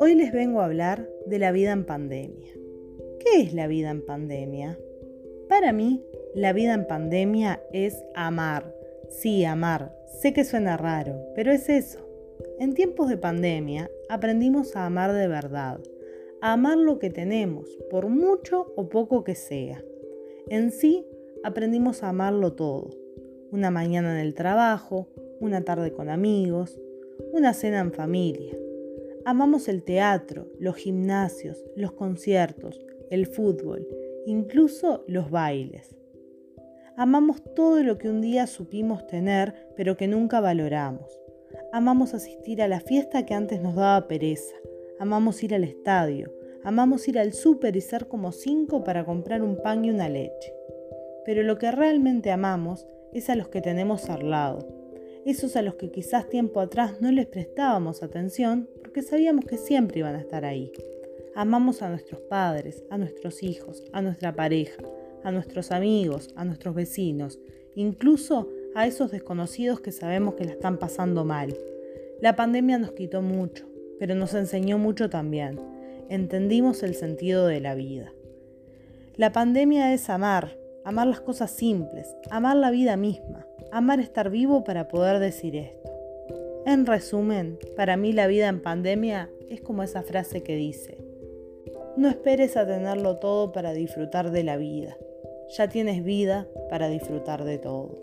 Hoy les vengo a hablar de la vida en pandemia. ¿Qué es la vida en pandemia? Para mí, la vida en pandemia es amar. Sí, amar. Sé que suena raro, pero es eso. En tiempos de pandemia aprendimos a amar de verdad, a amar lo que tenemos, por mucho o poco que sea. En sí, aprendimos a amarlo todo. Una mañana en el trabajo, una tarde con amigos, una cena en familia. Amamos el teatro, los gimnasios, los conciertos, el fútbol, incluso los bailes. Amamos todo lo que un día supimos tener, pero que nunca valoramos. Amamos asistir a la fiesta que antes nos daba pereza. Amamos ir al estadio. Amamos ir al súper y ser como cinco para comprar un pan y una leche. Pero lo que realmente amamos es a los que tenemos al lado, esos a los que quizás tiempo atrás no les prestábamos atención porque sabíamos que siempre iban a estar ahí. Amamos a nuestros padres, a nuestros hijos, a nuestra pareja, a nuestros amigos, a nuestros vecinos, incluso a esos desconocidos que sabemos que la están pasando mal. La pandemia nos quitó mucho, pero nos enseñó mucho también. Entendimos el sentido de la vida. La pandemia es amar, amar las cosas simples, amar la vida misma, amar estar vivo para poder decir esto. En resumen, para mí la vida en pandemia es como esa frase que dice, no esperes a tenerlo todo para disfrutar de la vida, ya tienes vida para disfrutar de todo.